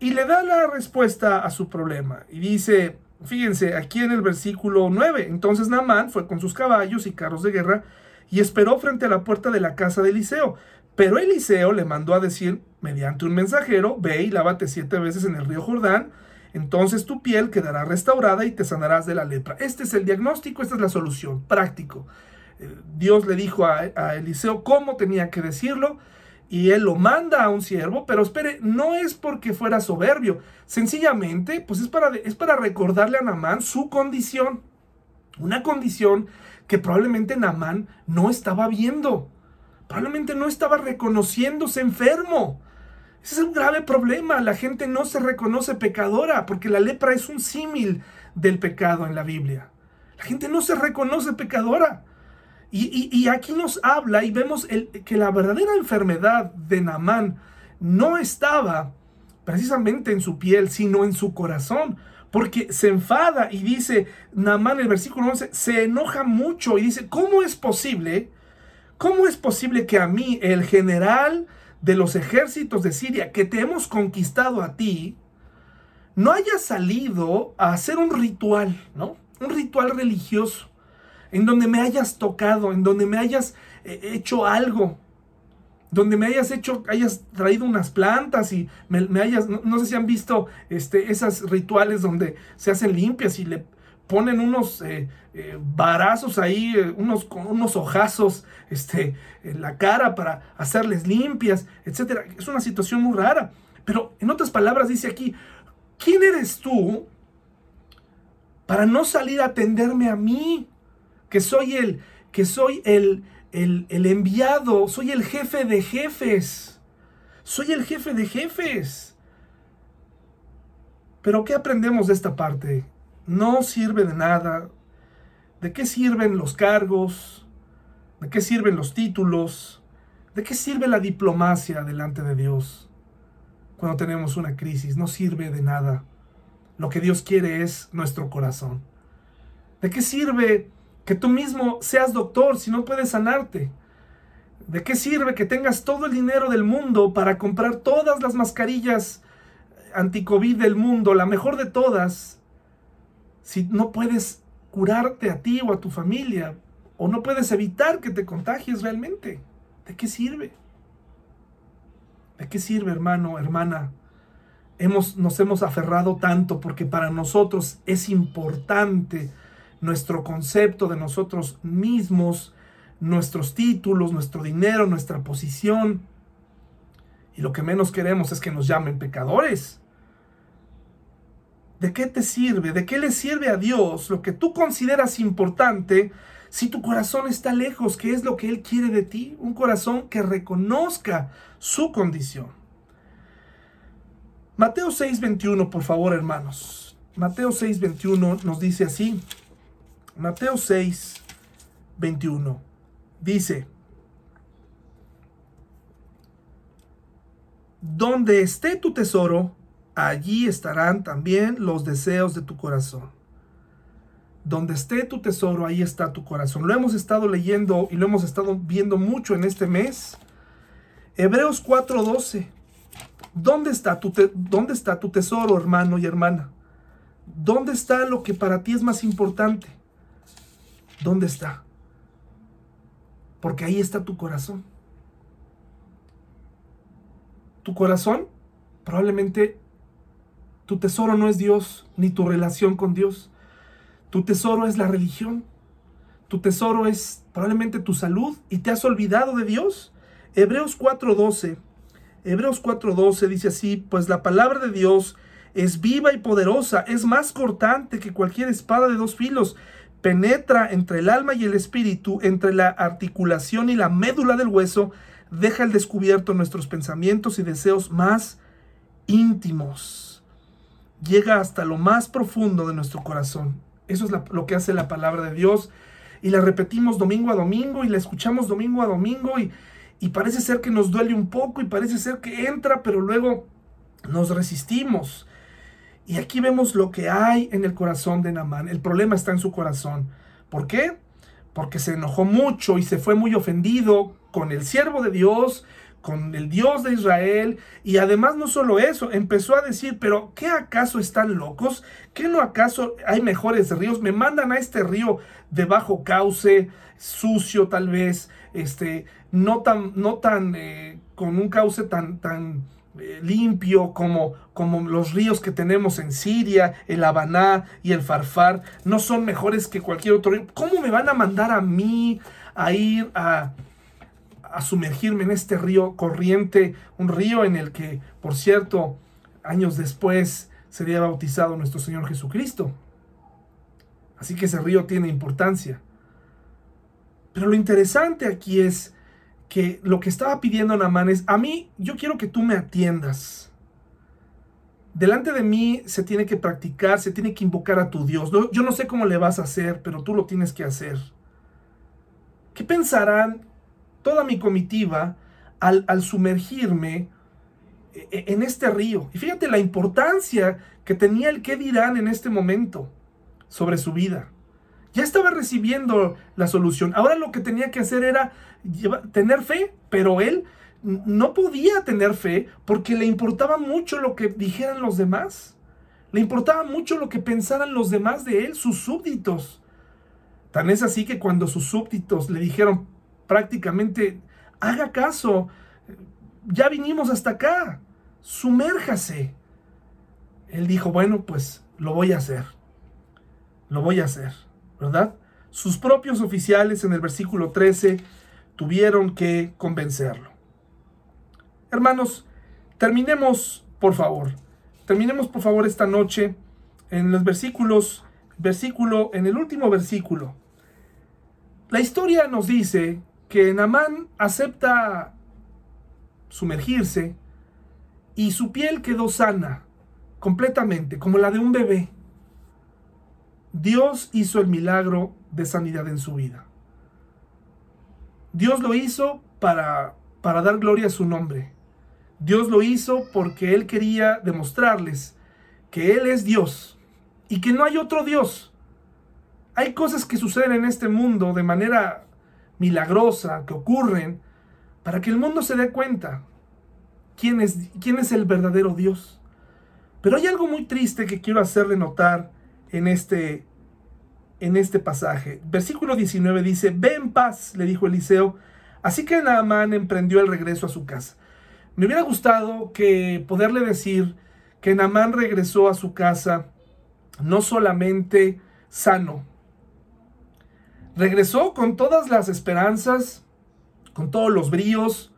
Y le da la respuesta a su problema. Y dice, fíjense, aquí en el versículo 9, entonces Naamán fue con sus caballos y carros de guerra y esperó frente a la puerta de la casa de Eliseo. Pero Eliseo le mandó a decir, mediante un mensajero, ve y lávate siete veces en el río Jordán, entonces tu piel quedará restaurada y te sanarás de la lepra. Este es el diagnóstico, esta es la solución, práctico. Dios le dijo a, a Eliseo cómo tenía que decirlo y él lo manda a un siervo, pero espere, no es porque fuera soberbio, sencillamente, pues es para, es para recordarle a Namán su condición, una condición que probablemente Namán no estaba viendo, probablemente no estaba reconociéndose enfermo. Ese es un grave problema, la gente no se reconoce pecadora, porque la lepra es un símil del pecado en la Biblia. La gente no se reconoce pecadora. Y, aquí nos habla y vemos que la verdadera enfermedad de Namán no estaba precisamente en su piel, sino en su corazón. Porque se enfada y dice, Namán, el versículo 11, se enoja mucho y dice, ¿cómo es posible? ¿Cómo es posible que a mí, el general de los ejércitos de Siria, que te hemos conquistado a ti, no haya salido a hacer un ritual, ¿no? Un ritual religioso en donde me hayas tocado, en donde me hayas eh, hecho algo, donde me hayas hecho, hayas traído unas plantas y me, hayas, no, sé si han visto este, esas rituales donde se hacen limpias y le ponen unos eh, eh, varazos ahí, unos, unos ojazos este, en la cara para hacerles limpias, etc. Es una situación muy rara. Pero en otras palabras dice aquí, ¿quién eres tú para no salir a atenderme a mí? Que soy el, que soy el, el, el enviado, soy el jefe de jefes, soy el jefe de jefes. Pero ¿qué aprendemos de esta parte? No sirve de nada. ¿De qué sirven los cargos? ¿De qué sirven los títulos? ¿De qué sirve la diplomacia delante de Dios? Cuando tenemos una crisis, no sirve de nada. Lo que Dios quiere es nuestro corazón. ¿De qué sirve que tú mismo seas doctor si no puedes sanarte. ¿De qué sirve que tengas todo el dinero del mundo para comprar todas las mascarillas anti-COVID del mundo, la mejor de todas, si no puedes curarte a ti o a tu familia o no puedes evitar que te contagies realmente? ¿De qué sirve? ¿De qué sirve, hermano, hermana? Hemos, nos hemos aferrado tanto porque para nosotros es importante nuestro concepto de nosotros mismos, nuestros títulos, nuestro dinero, nuestra posición. Y lo que menos queremos es que nos llamen pecadores. ¿De qué te sirve? ¿De qué le sirve a Dios lo que tú consideras importante si tu corazón está lejos? ¿Qué es lo que Él quiere de ti? Un corazón que reconozca su condición. Mateo 6:21, por favor, hermanos. Mateo 6:21 nos dice así. Mateo 6, 21. Dice, donde esté tu tesoro, allí estarán también los deseos de tu corazón. Donde esté tu tesoro, ahí está tu corazón. Lo hemos estado leyendo y lo hemos estado viendo mucho en este mes. Hebreos 4:12. ¿Dónde está, tu ¿Dónde está tu tesoro, hermano y hermana? ¿Dónde está lo que para ti es más importante? ¿Dónde está? Porque ahí está tu corazón. Tu corazón, probablemente tu tesoro no es Dios, ni tu relación con Dios. Tu tesoro es la religión. Tu tesoro es probablemente tu salud y te has olvidado de Dios. Hebreos 4:12. Hebreos 4:12 dice así, pues la palabra de Dios es viva y poderosa, es más cortante que cualquier espada de dos filos penetra entre el alma y el espíritu, entre la articulación y la médula del hueso, deja al descubierto nuestros pensamientos y deseos más íntimos. Llega hasta lo más profundo de nuestro corazón. Eso es lo que hace la palabra de Dios. y la repetimos domingo a domingo y la escuchamos domingo a domingo y, y parece ser que nos duele un poco y parece ser que entra, pero luego nos resistimos. Y aquí vemos lo que hay en el corazón de Namán. El problema está en su corazón. ¿Por qué? Porque se enojó mucho y se fue muy ofendido con el siervo de Dios, con el Dios de Israel. Y además no solo eso, empezó a decir, pero ¿qué acaso están locos? ¿Qué no acaso hay mejores ríos? Me mandan a este río de bajo cauce, sucio tal vez, este, no tan, no tan, eh, con un cauce tan, tan eh, limpio como, como los ríos que tenemos en Siria, el Habaná y el Farfar, no son mejores que cualquier otro río. ¿Cómo me van a mandar a mí a ir a, a sumergirme en este río corriente, un río en el que, por cierto, años después sería bautizado nuestro Señor Jesucristo? Así que ese río tiene importancia. Pero lo interesante aquí es que lo que estaba pidiendo Namán es, a mí, yo quiero que tú me atiendas. Delante de mí se tiene que practicar, se tiene que invocar a tu Dios. Yo no sé cómo le vas a hacer, pero tú lo tienes que hacer. ¿Qué pensarán toda mi comitiva al, al sumergirme e, e, en este río? Y fíjate la importancia que tenía el qué dirán en este momento sobre su vida. Ya estaba recibiendo la solución. Ahora lo que tenía que hacer era tener fe, pero él no podía tener fe porque le importaba mucho lo que dijeran los demás. Le importaba mucho lo que pensaran los demás de él, sus súbditos. Tan es así que cuando sus súbditos le dijeron prácticamente, haga caso, ya vinimos hasta acá, sumérjase. Él dijo, bueno, pues lo voy a hacer, lo voy a hacer. ¿verdad? Sus propios oficiales en el versículo 13 tuvieron que convencerlo. Hermanos, terminemos, por favor. Terminemos, por favor, esta noche en los versículos, versículo, en el último versículo. La historia nos dice que Namán acepta sumergirse y su piel quedó sana, completamente, como la de un bebé. Dios hizo el milagro de sanidad en su vida. Dios lo hizo para, para dar gloria a su nombre. Dios lo hizo porque Él quería demostrarles que Él es Dios y que no hay otro Dios. Hay cosas que suceden en este mundo de manera milagrosa, que ocurren, para que el mundo se dé cuenta quién es, quién es el verdadero Dios. Pero hay algo muy triste que quiero hacerle notar en este, en este pasaje. Versículo 19 dice, ve en paz, le dijo Eliseo. Así que Naamán emprendió el regreso a su casa. Me hubiera gustado que poderle decir que Naamán regresó a su casa no solamente sano, regresó con todas las esperanzas, con todos los bríos,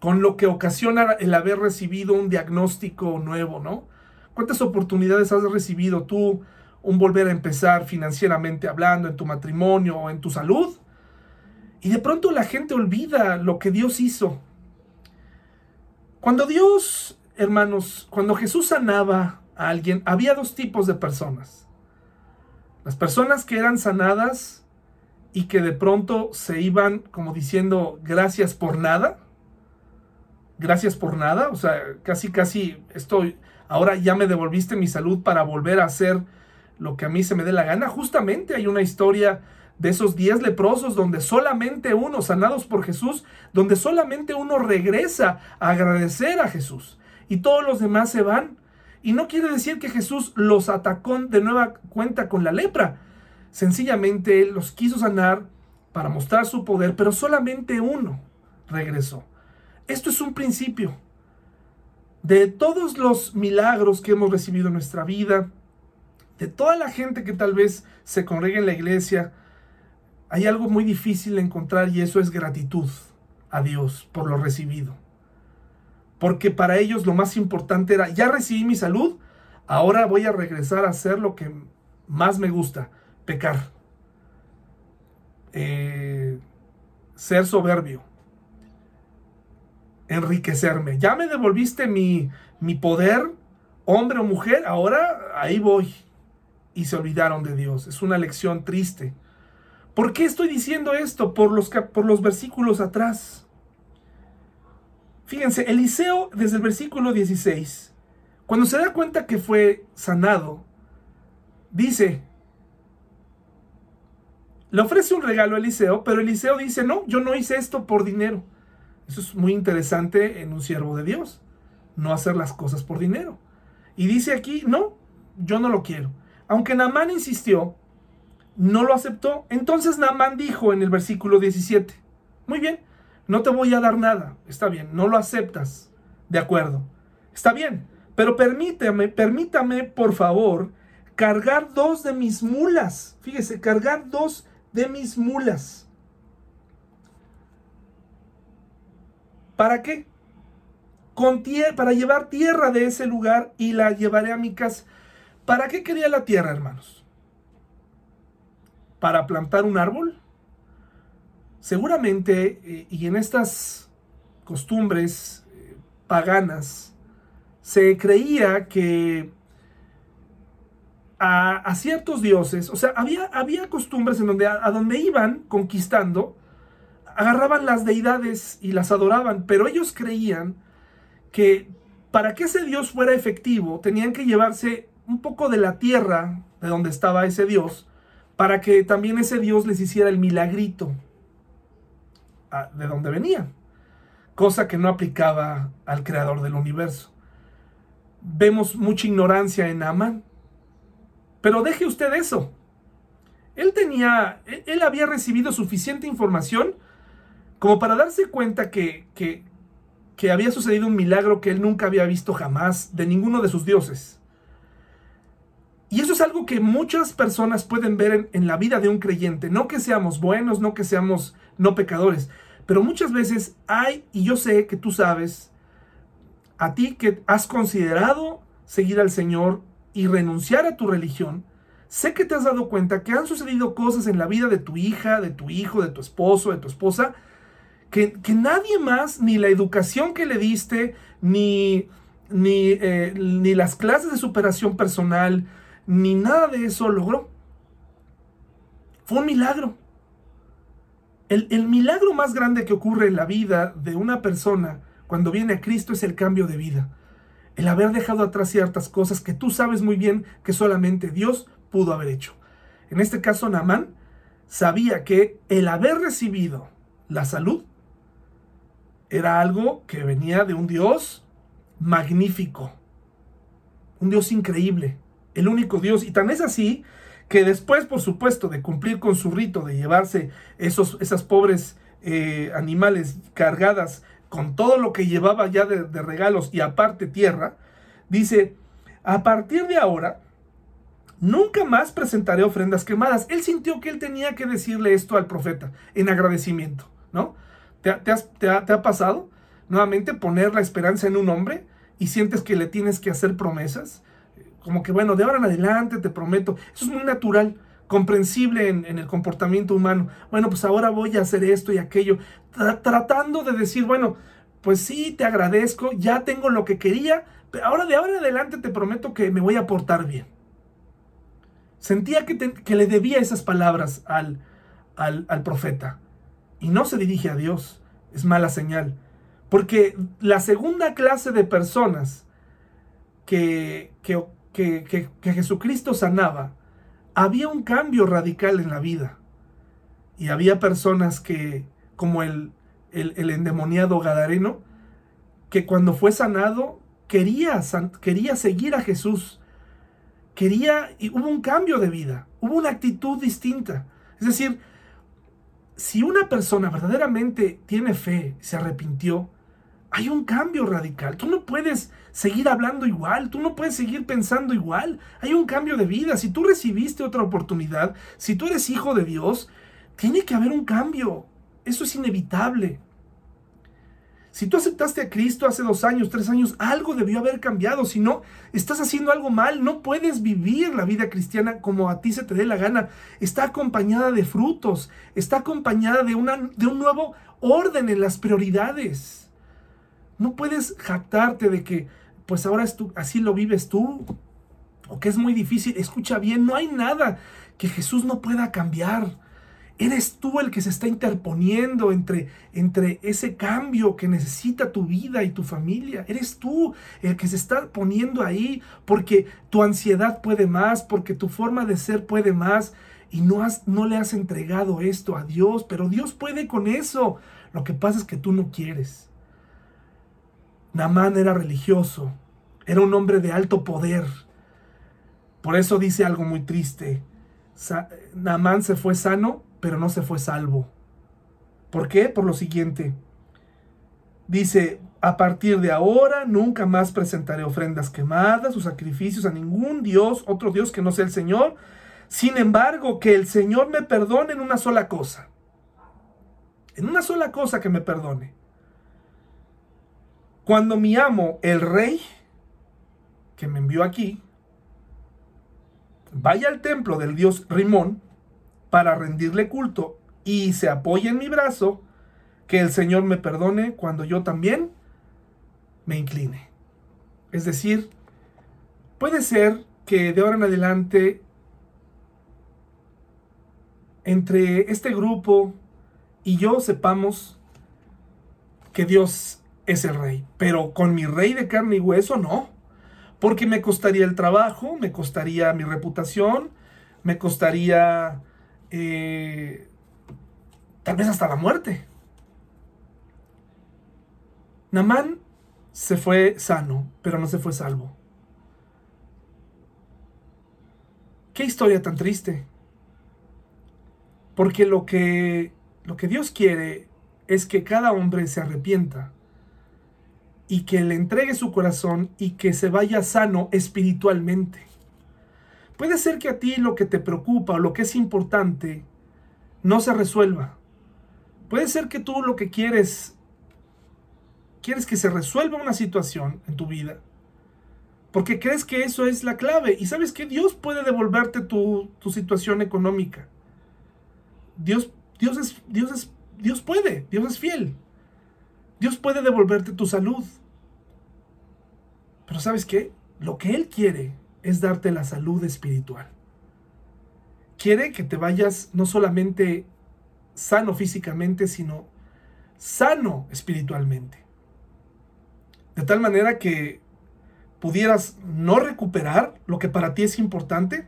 con lo que ocasiona el haber recibido un diagnóstico nuevo, ¿no? ¿Cuántas oportunidades has recibido tú un volver a empezar financieramente hablando en tu matrimonio o en tu salud? Y de pronto la gente olvida lo que Dios hizo. Cuando Dios, hermanos, cuando Jesús sanaba a alguien, había dos tipos de personas. Las personas que eran sanadas y que de pronto se iban como diciendo gracias por nada. Gracias por nada. O sea, casi, casi estoy, ahora ya me devolviste mi salud para volver a hacer lo que a mí se me dé la gana. Justamente hay una historia de esos diez leprosos donde solamente uno, sanados por Jesús, donde solamente uno regresa a agradecer a Jesús y todos los demás se van. Y no quiere decir que Jesús los atacó de nueva cuenta con la lepra. Sencillamente Él los quiso sanar para mostrar su poder, pero solamente uno regresó. Esto es un principio de todos los milagros que hemos recibido en nuestra vida, de toda la gente que tal vez se congrega en la iglesia, hay algo muy difícil de encontrar y eso es gratitud a Dios por lo recibido. Porque para ellos lo más importante era, ya recibí mi salud, ahora voy a regresar a hacer lo que más me gusta, pecar, eh, ser soberbio, enriquecerme. Ya me devolviste mi, mi poder, hombre o mujer, ahora ahí voy. Y se olvidaron de Dios. Es una lección triste. ¿Por qué estoy diciendo esto? Por los, por los versículos atrás. Fíjense, Eliseo desde el versículo 16, cuando se da cuenta que fue sanado, dice, le ofrece un regalo a Eliseo, pero Eliseo dice, no, yo no hice esto por dinero. Eso es muy interesante en un siervo de Dios, no hacer las cosas por dinero. Y dice aquí, no, yo no lo quiero. Aunque Naamán insistió, no lo aceptó. Entonces Naamán dijo en el versículo 17, muy bien, no te voy a dar nada, está bien, no lo aceptas, de acuerdo, está bien, pero permítame, permítame por favor cargar dos de mis mulas, fíjese, cargar dos de mis mulas. ¿Para qué? Con para llevar tierra de ese lugar y la llevaré a mi casa. ¿Para qué quería la tierra, hermanos? ¿Para plantar un árbol? Seguramente, eh, y en estas costumbres eh, paganas, se creía que a, ciertos dioses, o sea, había, había costumbres en donde a, donde iban conquistando, agarraban las deidades y las adoraban, pero ellos creían que para que ese dios fuera efectivo, tenían que llevarse un poco de la tierra de donde estaba ese dios, para que también ese dios les hiciera el milagrito de donde venían, cosa que no aplicaba al creador del universo. Vemos mucha ignorancia en Amán, pero deje usted eso. Él tenía, él había recibido suficiente información como para darse cuenta que, que, que había sucedido un milagro que él nunca había visto jamás de ninguno de sus dioses. Y eso es algo que muchas personas pueden ver en, la vida de un creyente. No que seamos buenos, no que seamos no pecadores. Pero muchas veces hay, y yo sé que tú sabes, a ti que has considerado seguir al Señor, y renunciar a tu religión, sé que te has dado cuenta que han sucedido cosas en la vida de tu hija, de tu hijo, de tu esposo, de tu esposa, que, nadie más, ni la educación que le diste, ni, ni, eh, ni las clases de superación personal, ni nada de eso logró. Fue un milagro. El, el, milagro más grande que ocurre en la vida de una persona cuando viene a Cristo es el cambio de vida el haber dejado atrás ciertas cosas que tú sabes muy bien que solamente Dios pudo haber hecho. En este caso, Naamán sabía que el haber recibido la salud era algo que venía de un Dios magnífico, un Dios increíble, el único Dios. Y tan es así que después, por supuesto, de cumplir con su rito de llevarse esos, esas pobres eh, animales cargadas con todo lo que llevaba ya de, regalos y aparte tierra, dice, a partir de ahora, nunca más presentaré ofrendas quemadas. Él sintió que él tenía que decirle esto al profeta en agradecimiento, ¿no? ¿Te, te, ha, pasado nuevamente poner la esperanza en un hombre y sientes que le tienes que hacer promesas? Como que, bueno, de ahora en adelante te prometo. Eso es muy natural comprensible en, el comportamiento humano. Bueno, pues ahora voy a hacer esto y aquello, tratando de decir, bueno, pues sí, te agradezco, ya tengo lo que quería, pero ahora de ahora en adelante te prometo que me voy a portar bien. Sentía que, que le debía esas palabras al, al, al profeta y no se dirige a Dios. Es mala señal. Porque la segunda clase de personas que, que, que, que Jesucristo sanaba había un cambio radical en la vida. Y había personas que, como el, el, endemoniado Gadareno, que cuando fue sanado quería, quería seguir a Jesús. Quería, y hubo un cambio de vida, hubo una actitud distinta. Es decir, si una persona verdaderamente tiene fe, se arrepintió, hay un cambio radical. Tú no puedes seguir hablando igual, tú no puedes seguir pensando igual. Hay un cambio de vida. Si tú recibiste otra oportunidad, si tú eres hijo de Dios, tiene que haber un cambio. Eso es inevitable. Si tú aceptaste a Cristo hace dos años, tres años, algo debió haber cambiado. Si no, estás haciendo algo mal. No puedes vivir la vida cristiana como a ti se te dé la gana. Está acompañada de frutos. Está acompañada de, una, de un nuevo orden en las prioridades. No puedes jactarte de que, pues ahora es tú, así lo vives tú, o que es muy difícil. Escucha bien, no hay nada que Jesús no pueda cambiar. Eres tú el que se está interponiendo entre, entre ese cambio que necesita tu vida y tu familia. Eres tú el que se está poniendo ahí porque tu ansiedad puede más, porque tu forma de ser puede más y no, has, no le has entregado esto a Dios, pero Dios puede con eso. Lo que pasa es que tú no quieres. Namán era religioso, era un hombre de alto poder. Por eso dice algo muy triste. Namán se fue sano, pero no se fue salvo. ¿Por qué? Por lo siguiente. Dice, a partir de ahora nunca más presentaré ofrendas quemadas o sacrificios a ningún Dios, otro Dios que no sea el Señor. Sin embargo, que el Señor me perdone en una sola cosa. En una sola cosa que me perdone. Cuando mi amo, el rey, que me envió aquí, vaya al templo del dios Rimón para rendirle culto y se apoye en mi brazo, que el Señor me perdone cuando yo también me incline. Es decir, puede ser que de ahora en adelante entre este grupo y yo sepamos que Dios es el rey, pero con mi rey de carne y hueso no porque me costaría el trabajo, me costaría mi reputación, me costaría eh, tal vez hasta la muerte. Namán se fue sano, pero no se fue salvo. Qué historia tan triste. Porque lo que, lo que Dios quiere es que cada hombre se arrepienta y que le entregue su corazón y que se vaya sano espiritualmente. Puede ser que a ti lo que te preocupa o lo que es importante no se resuelva. Puede ser que tú lo que quieres, quieres que se resuelva una situación en tu vida, porque crees que eso es la clave. Y sabes que Dios puede devolverte tu, tu situación económica. Dios, Dios, es, Dios, es, Dios puede, Dios es fiel. Dios puede devolverte tu salud. Pero ¿sabes qué? Lo que Él quiere es darte la salud espiritual. Quiere que te vayas no solamente sano físicamente, sino sano espiritualmente. De tal manera que pudieras no recuperar lo que para ti es importante,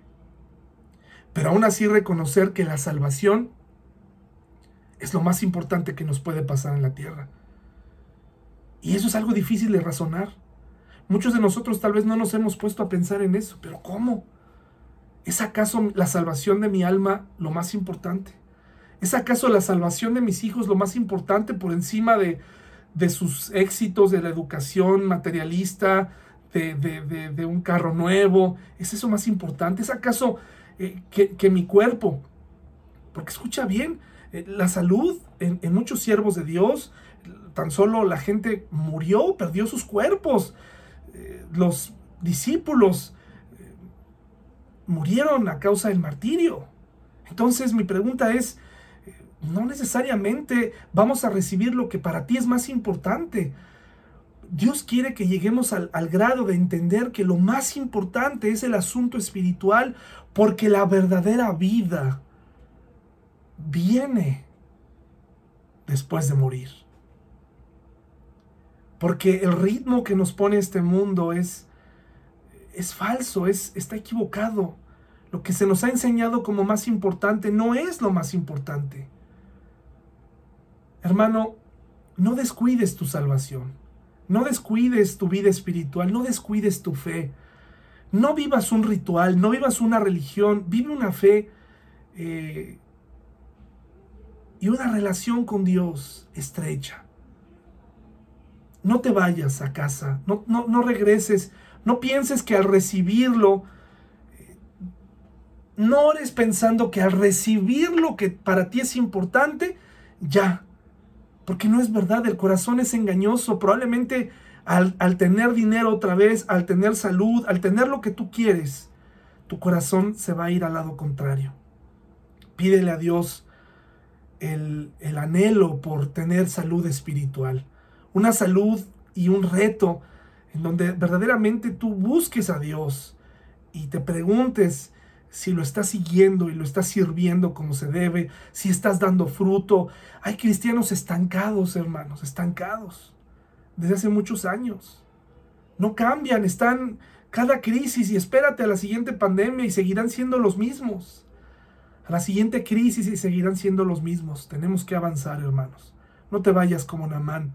pero aún así reconocer que la salvación es lo más importante que nos puede pasar en la tierra. Y eso es algo difícil de razonar. Muchos de nosotros tal vez no nos hemos puesto a pensar en eso, pero ¿cómo? ¿Es acaso la salvación de mi alma lo más importante? ¿Es acaso la salvación de mis hijos lo más importante por encima de, sus éxitos, de la educación materialista, de, un carro nuevo? ¿Es eso más importante? ¿Es acaso eh, que, mi cuerpo? Porque escucha bien, eh, la salud en muchos siervos de Dios, tan solo la gente murió, perdió sus cuerpos. Eh, los discípulos eh, murieron a causa del martirio. Entonces mi pregunta es, eh, no necesariamente vamos a recibir lo que para ti es más importante. Dios quiere que lleguemos al, al, grado de entender que lo más importante es el asunto espiritual, porque la verdadera vida viene después de morir. Porque el ritmo que nos pone este mundo es, es falso, es, está equivocado. Lo que se nos ha enseñado como más importante no es lo más importante. Hermano, no descuides tu salvación. No descuides tu vida espiritual, no descuides tu fe. No vivas un ritual, no vivas una religión, vive una fe eh, y una relación con Dios estrecha no te vayas a casa, no, no, regreses, no pienses que al recibirlo, no ores pensando que al recibir lo que para ti es importante, ya, porque no es verdad, el corazón es engañoso, probablemente al, al tener dinero otra vez, al tener salud, al tener lo que tú quieres, tu corazón se va a ir al lado contrario. Pídele a Dios el, el anhelo por tener salud espiritual una salud y un reto en donde verdaderamente tú busques a Dios y te preguntes si lo estás siguiendo y lo estás sirviendo como se debe, si estás dando fruto. Hay cristianos estancados, hermanos, estancados, desde hace muchos años. No cambian, están cada crisis y espérate a la siguiente pandemia y seguirán siendo los mismos. A la siguiente crisis y seguirán siendo los mismos. Tenemos que avanzar, hermanos. No te vayas como Namán,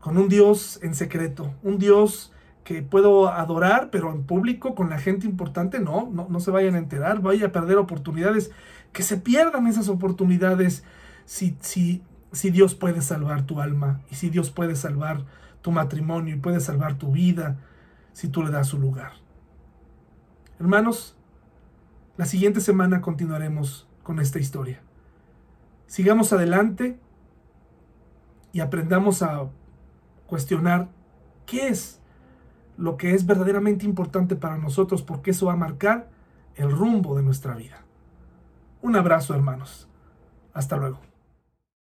con un Dios en secreto, un Dios que puedo adorar, pero en público, con la gente importante, no, no, no se vayan a enterar, vaya a perder oportunidades, que se pierdan esas oportunidades si, si, si Dios puede salvar tu alma y si Dios puede salvar tu matrimonio y puede salvar tu vida si tú le das su lugar. Hermanos, la siguiente semana continuaremos con esta historia. Sigamos adelante y aprendamos a cuestionar qué es lo que es verdaderamente importante para nosotros porque eso va a marcar el rumbo de nuestra vida. Un abrazo hermanos. Hasta luego.